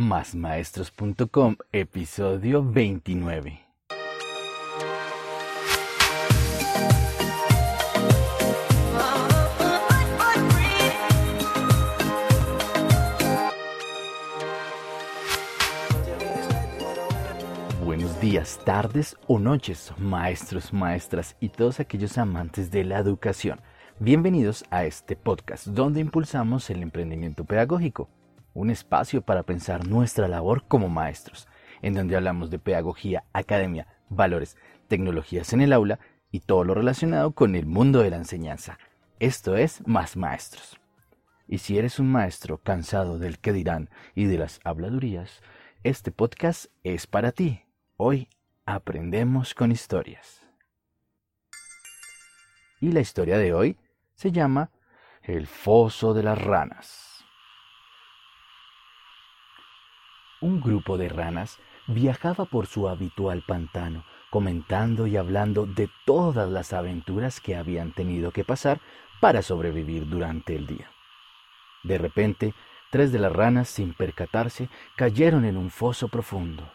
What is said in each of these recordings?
Másmaestros.com, episodio 29. Buenos días, tardes o noches, maestros, maestras y todos aquellos amantes de la educación. Bienvenidos a este podcast donde impulsamos el emprendimiento pedagógico un espacio para pensar nuestra labor como maestros, en donde hablamos de pedagogía, academia, valores, tecnologías en el aula y todo lo relacionado con el mundo de la enseñanza. Esto es Más Maestros. Y si eres un maestro cansado del que dirán y de las habladurías, este podcast es para ti. Hoy aprendemos con historias. Y la historia de hoy se llama El foso de las ranas. Un grupo de ranas viajaba por su habitual pantano, comentando y hablando de todas las aventuras que habían tenido que pasar para sobrevivir durante el día. De repente, tres de las ranas, sin percatarse, cayeron en un foso profundo.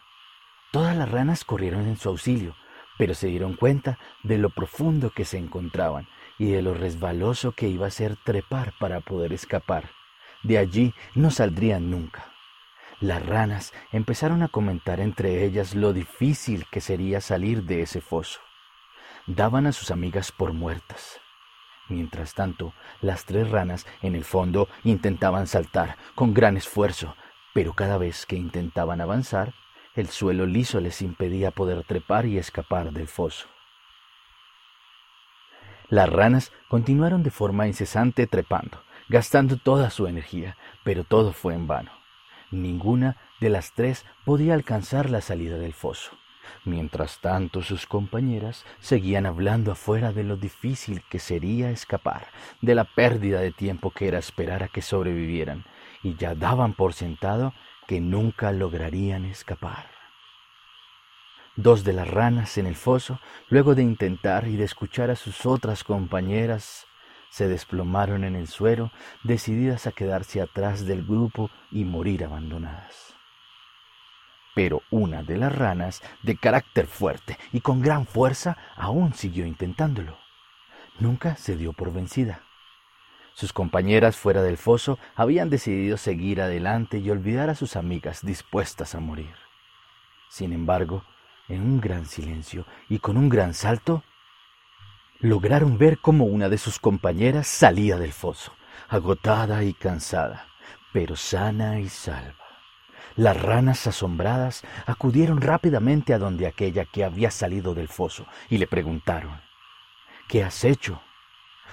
Todas las ranas corrieron en su auxilio, pero se dieron cuenta de lo profundo que se encontraban y de lo resbaloso que iba a ser trepar para poder escapar. De allí no saldrían nunca. Las ranas empezaron a comentar entre ellas lo difícil que sería salir de ese foso. Daban a sus amigas por muertas. Mientras tanto, las tres ranas en el fondo intentaban saltar con gran esfuerzo, pero cada vez que intentaban avanzar, el suelo liso les impedía poder trepar y escapar del foso. Las ranas continuaron de forma incesante trepando, gastando toda su energía, pero todo fue en vano. Ninguna de las tres podía alcanzar la salida del foso. Mientras tanto sus compañeras seguían hablando afuera de lo difícil que sería escapar, de la pérdida de tiempo que era esperar a que sobrevivieran, y ya daban por sentado que nunca lograrían escapar. Dos de las ranas en el foso, luego de intentar y de escuchar a sus otras compañeras se desplomaron en el suelo, decididas a quedarse atrás del grupo y morir abandonadas. Pero una de las ranas, de carácter fuerte y con gran fuerza, aún siguió intentándolo. Nunca se dio por vencida. Sus compañeras fuera del foso habían decidido seguir adelante y olvidar a sus amigas dispuestas a morir. Sin embargo, en un gran silencio y con un gran salto, lograron ver cómo una de sus compañeras salía del foso, agotada y cansada, pero sana y salva. Las ranas asombradas acudieron rápidamente a donde aquella que había salido del foso y le preguntaron, ¿Qué has hecho?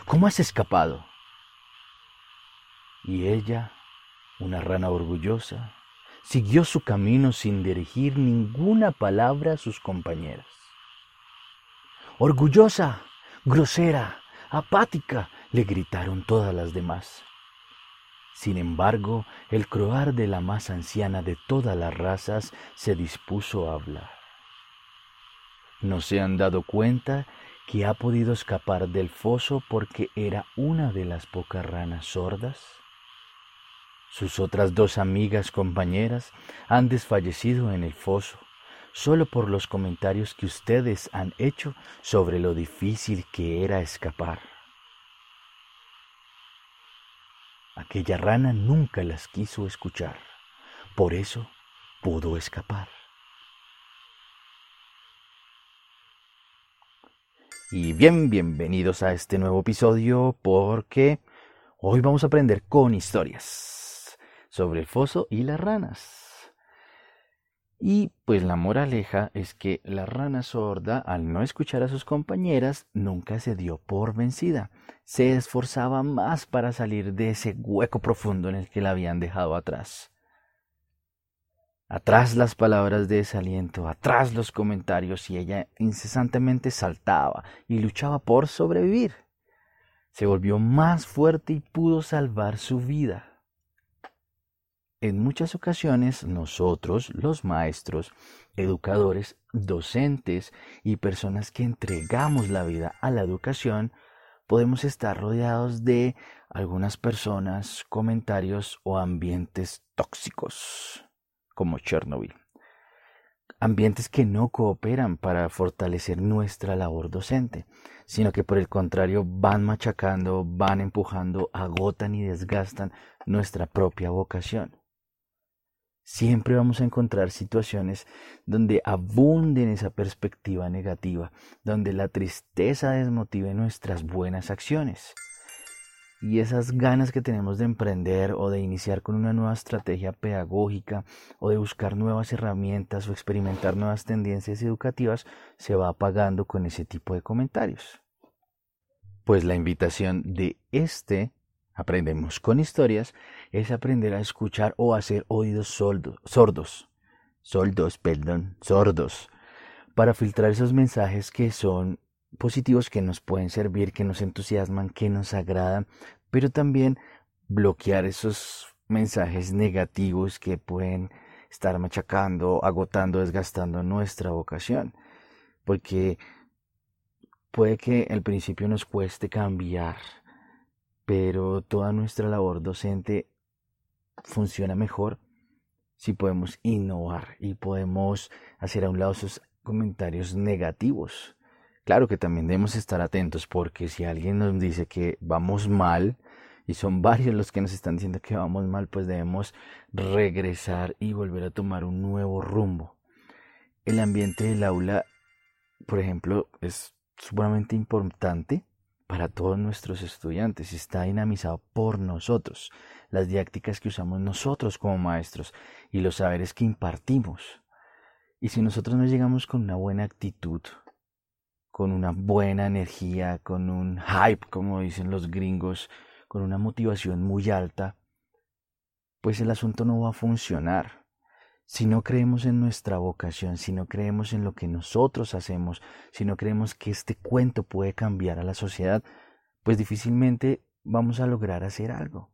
¿Cómo has escapado? Y ella, una rana orgullosa, siguió su camino sin dirigir ninguna palabra a sus compañeras. Orgullosa, grosera, apática, le gritaron todas las demás. Sin embargo, el croar de la más anciana de todas las razas se dispuso a hablar. ¿No se han dado cuenta que ha podido escapar del foso porque era una de las pocas ranas sordas? Sus otras dos amigas compañeras han desfallecido en el foso solo por los comentarios que ustedes han hecho sobre lo difícil que era escapar. Aquella rana nunca las quiso escuchar, por eso pudo escapar. Y bien, bienvenidos a este nuevo episodio porque hoy vamos a aprender con historias sobre el foso y las ranas. Y pues la moraleja es que la rana sorda, al no escuchar a sus compañeras, nunca se dio por vencida. Se esforzaba más para salir de ese hueco profundo en el que la habían dejado atrás. Atrás las palabras de desaliento, atrás los comentarios y ella incesantemente saltaba y luchaba por sobrevivir. Se volvió más fuerte y pudo salvar su vida. En muchas ocasiones nosotros, los maestros, educadores, docentes y personas que entregamos la vida a la educación, podemos estar rodeados de algunas personas, comentarios o ambientes tóxicos. como Chernobyl. Ambientes que no cooperan para fortalecer nuestra labor docente, sino que por el contrario van machacando, van empujando, agotan y desgastan nuestra propia vocación. Siempre vamos a encontrar situaciones donde abunden esa perspectiva negativa, donde la tristeza desmotive nuestras buenas acciones. Y esas ganas que tenemos de emprender o de iniciar con una nueva estrategia pedagógica o de buscar nuevas herramientas o experimentar nuevas tendencias educativas se va apagando con ese tipo de comentarios. Pues la invitación de este aprendemos con historias, es aprender a escuchar o hacer oídos sordos, sordos, perdón, sordos, para filtrar esos mensajes que son positivos, que nos pueden servir, que nos entusiasman, que nos agradan, pero también bloquear esos mensajes negativos que pueden estar machacando, agotando, desgastando nuestra vocación. Porque puede que al principio nos cueste cambiar, pero toda nuestra labor docente funciona mejor si podemos innovar y podemos hacer a un lado esos comentarios negativos. Claro que también debemos estar atentos porque si alguien nos dice que vamos mal, y son varios los que nos están diciendo que vamos mal, pues debemos regresar y volver a tomar un nuevo rumbo. El ambiente del aula, por ejemplo, es sumamente importante para todos nuestros estudiantes, está dinamizado por nosotros, las didácticas que usamos nosotros como maestros y los saberes que impartimos. Y si nosotros no llegamos con una buena actitud, con una buena energía, con un hype, como dicen los gringos, con una motivación muy alta, pues el asunto no va a funcionar. Si no creemos en nuestra vocación, si no creemos en lo que nosotros hacemos, si no creemos que este cuento puede cambiar a la sociedad, pues difícilmente vamos a lograr hacer algo.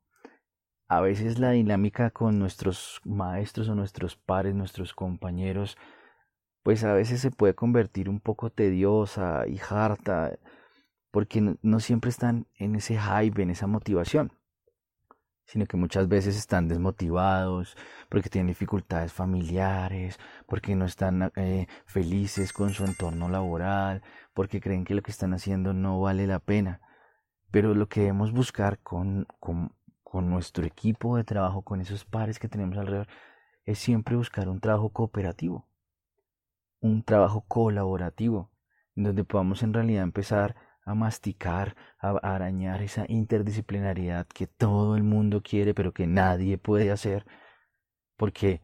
A veces la dinámica con nuestros maestros o nuestros pares, nuestros compañeros, pues a veces se puede convertir un poco tediosa y harta, porque no, siempre están en ese hype, en esa motivación sino que muchas veces están desmotivados porque tienen dificultades familiares, porque no están eh, felices con su entorno laboral, porque creen que lo que están haciendo no vale la pena. Pero lo que debemos buscar con, con, con nuestro equipo de trabajo, con esos pares que tenemos alrededor, es siempre buscar un trabajo cooperativo, un trabajo colaborativo, donde podamos en realidad empezar a masticar, a, arañar esa interdisciplinariedad que todo el mundo quiere pero que nadie puede hacer, porque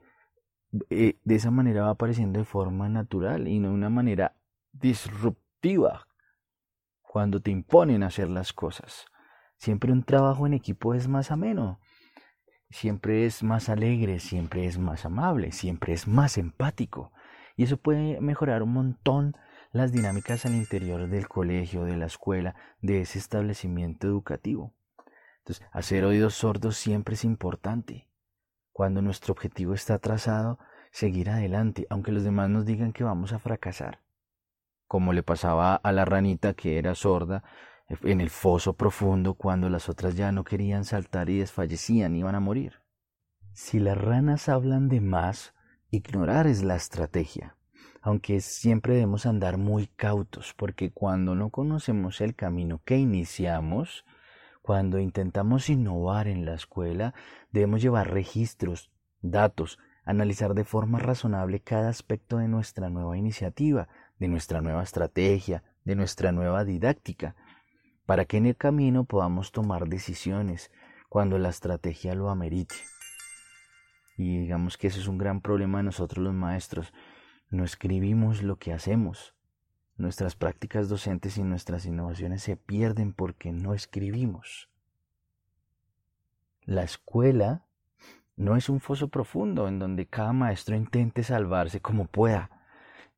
eh, de esa manera va apareciendo de forma natural y no de una manera disruptiva cuando te imponen hacer las cosas. Siempre un trabajo en equipo es más ameno, siempre es más alegre, siempre es más amable, siempre es más empático. Y eso puede mejorar un montón las dinámicas al interior del colegio, de la escuela, de ese establecimiento educativo. Entonces, hacer oídos sordos siempre es importante. Cuando nuestro objetivo está trazado, seguir adelante, aunque los demás nos digan que vamos a fracasar. Como le pasaba a la ranita que era sorda en el foso profundo cuando las otras ya no querían saltar y desfallecían, iban a morir. Si las ranas hablan de más, ignorar es la estrategia aunque siempre debemos andar muy cautos, porque cuando no conocemos el camino que iniciamos, cuando intentamos innovar en la escuela, debemos llevar registros, datos, analizar de forma razonable cada aspecto de nuestra nueva iniciativa, de nuestra nueva estrategia, de nuestra nueva didáctica, para que en el camino podamos tomar decisiones cuando la estrategia lo amerite. Y digamos que eso es un gran problema de nosotros los maestros, no escribimos lo que hacemos. Nuestras prácticas docentes y nuestras innovaciones se pierden porque no escribimos. La escuela no es un foso profundo en donde cada maestro intente salvarse como pueda,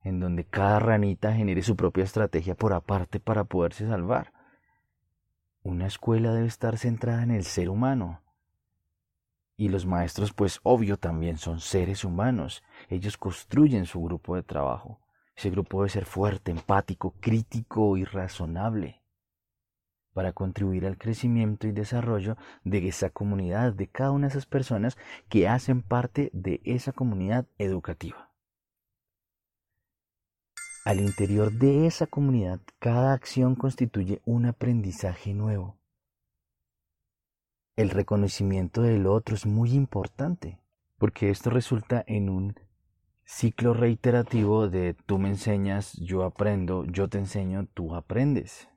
en donde cada ranita genere su propia estrategia por aparte para poderse salvar. Una escuela debe estar centrada en el ser humano, y los maestros, pues obvio, también son seres humanos. Ellos construyen su grupo de trabajo. Ese grupo debe ser fuerte, empático, crítico y razonable. para contribuir al crecimiento y desarrollo de esa comunidad, de cada una de esas personas que hacen parte de esa comunidad educativa. Al interior de esa comunidad, cada acción constituye un aprendizaje nuevo. El reconocimiento del otro es muy importante, porque esto resulta en un ciclo reiterativo de tú me enseñas, yo aprendo, yo te enseño, tú aprendes.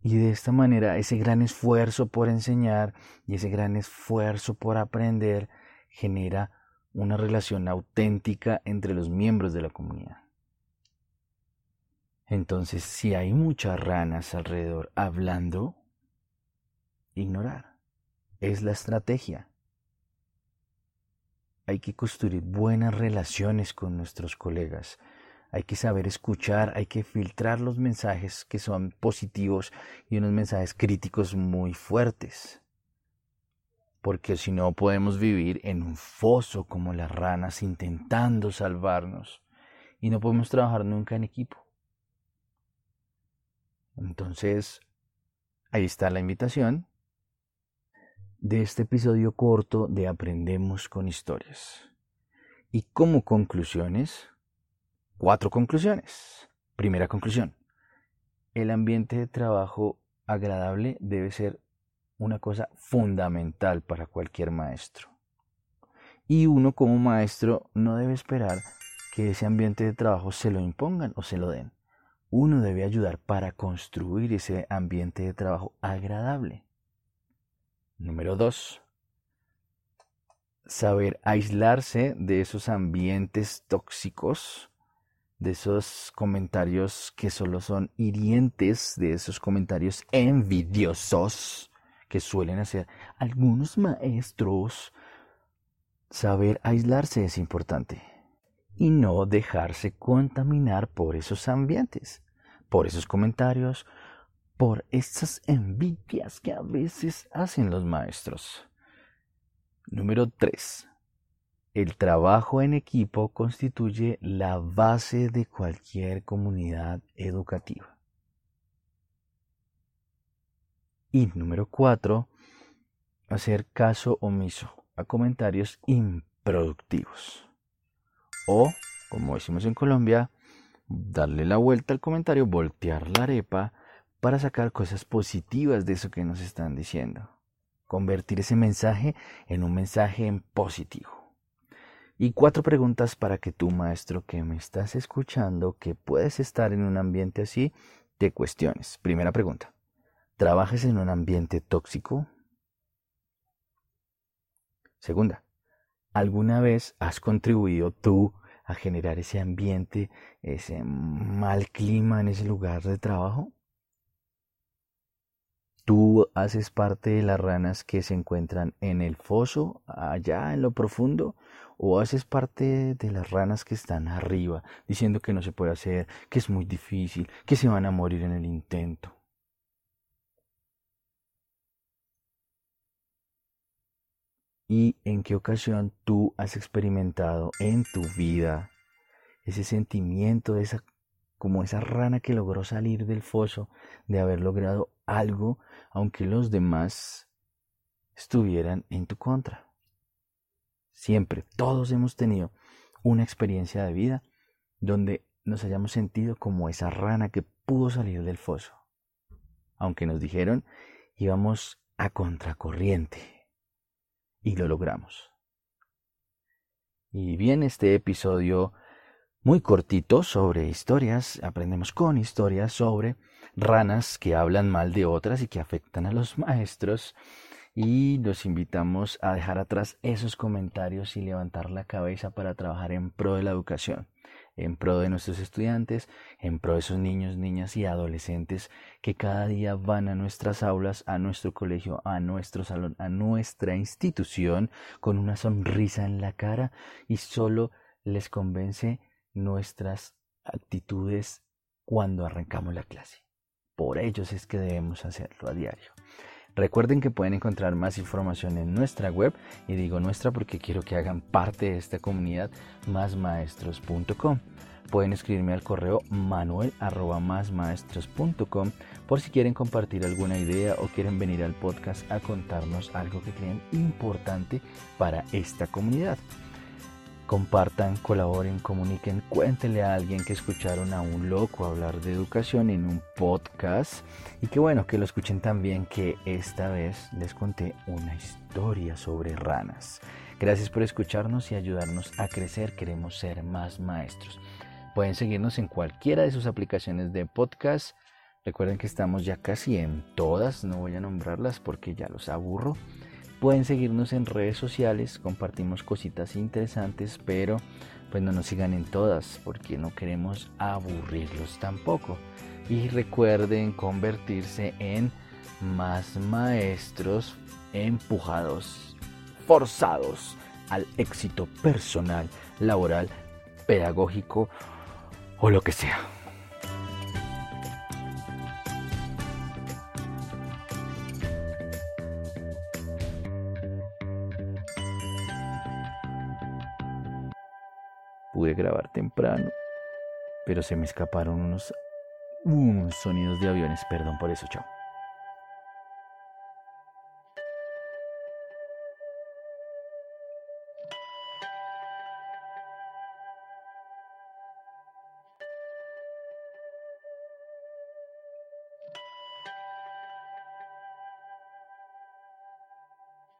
Y de esta manera ese gran esfuerzo por enseñar y ese gran esfuerzo por aprender genera una relación auténtica entre los miembros de la comunidad. Entonces, si hay muchas ranas alrededor hablando, ignorar. Es la estrategia. Hay que construir buenas relaciones con nuestros colegas, hay que saber escuchar, hay que filtrar los mensajes que son positivos y unos mensajes críticos muy fuertes. Porque si no podemos vivir en un foso como las ranas intentando salvarnos y no podemos trabajar nunca en equipo. Entonces, ahí está la invitación de este episodio corto de Aprendemos con Historias. Y como conclusiones, Cuatro conclusiones. Primera conclusión. El ambiente de trabajo agradable debe ser una cosa fundamental para cualquier maestro. Y uno como maestro no debe esperar que ese ambiente de trabajo se lo impongan o se lo den. Uno debe ayudar para construir ese ambiente de trabajo agradable. Número dos. Saber aislarse de esos ambientes tóxicos de esos comentarios que solo son hirientes, de esos comentarios envidiosos que suelen hacer algunos maestros. Saber aislarse es importante y no dejarse contaminar por esos ambientes, por esos comentarios, por esas envidias que a veces hacen los maestros. Número 3. El trabajo en equipo constituye la base de cualquier comunidad educativa. Y número cuatro, hacer caso omiso a comentarios improductivos. O, como decimos en Colombia, darle la vuelta al comentario, voltear la arepa para sacar cosas positivas de eso que nos están diciendo. Convertir ese mensaje en un mensaje en positivo. Y cuatro preguntas para que tú, maestro, que me estás escuchando, que puedes estar en un ambiente así, te cuestiones. Primera pregunta. ¿Trabajas en un ambiente tóxico? Segunda. ¿Alguna vez has contribuido tú a generar ese ambiente, ese mal clima en ese lugar de trabajo? ¿Tú haces parte de las ranas que se encuentran en el foso, allá en lo profundo? ¿O haces parte de las ranas que están arriba, diciendo que no se puede hacer, que es muy difícil, que se van a morir en el intento? ¿Y en qué ocasión tú has experimentado en tu vida ese sentimiento esa como esa rana que logró salir del foso, de haber logrado algo, aunque los demás estuvieran en tu contra. Siempre, todos hemos tenido una experiencia de vida donde nos hayamos sentido como esa rana que pudo salir del foso. Aunque nos dijeron íbamos a contracorriente. Y lo logramos. Y bien, este episodio muy cortito sobre historias, aprendemos con historias sobre ranas que hablan mal de otras y que afectan a los maestros. Y los invitamos a dejar atrás esos comentarios y levantar la cabeza para trabajar en pro de la educación, en pro de nuestros estudiantes, en pro de esos niños, niñas y adolescentes que cada día van a nuestras aulas, a nuestro colegio, a nuestro salón, a nuestra institución con una sonrisa en la cara y solo les convence nuestras actitudes cuando arrancamos la clase. Por ellos es que debemos hacerlo a diario. Recuerden que pueden encontrar más información en nuestra web y digo nuestra porque quiero que hagan parte de esta comunidad másmaestros.com. pueden escribirme al correo manuel por si quieren compartir alguna idea o quieren venir al podcast a contarnos algo que creen importante para esta comunidad. Compartan, colaboren, comuniquen, cuéntenle a alguien que escucharon a un loco hablar de educación en un podcast y que bueno, que lo escuchen también que esta vez les conté una historia sobre ranas. Gracias por escucharnos y ayudarnos a crecer, queremos ser más maestros. Pueden seguirnos en cualquiera de sus aplicaciones de podcast. Recuerden que estamos ya casi en todas, no voy a nombrarlas porque ya los aburro. Pueden seguirnos en redes sociales, compartimos cositas interesantes, pero pues no nos sigan en todas porque no queremos aburrirlos tampoco. Y recuerden convertirse en más maestros empujados, forzados al éxito personal, laboral, pedagógico o lo que sea. Pude grabar temprano, pero se me escaparon unos, sonidos de aviones. Perdón por eso, chao.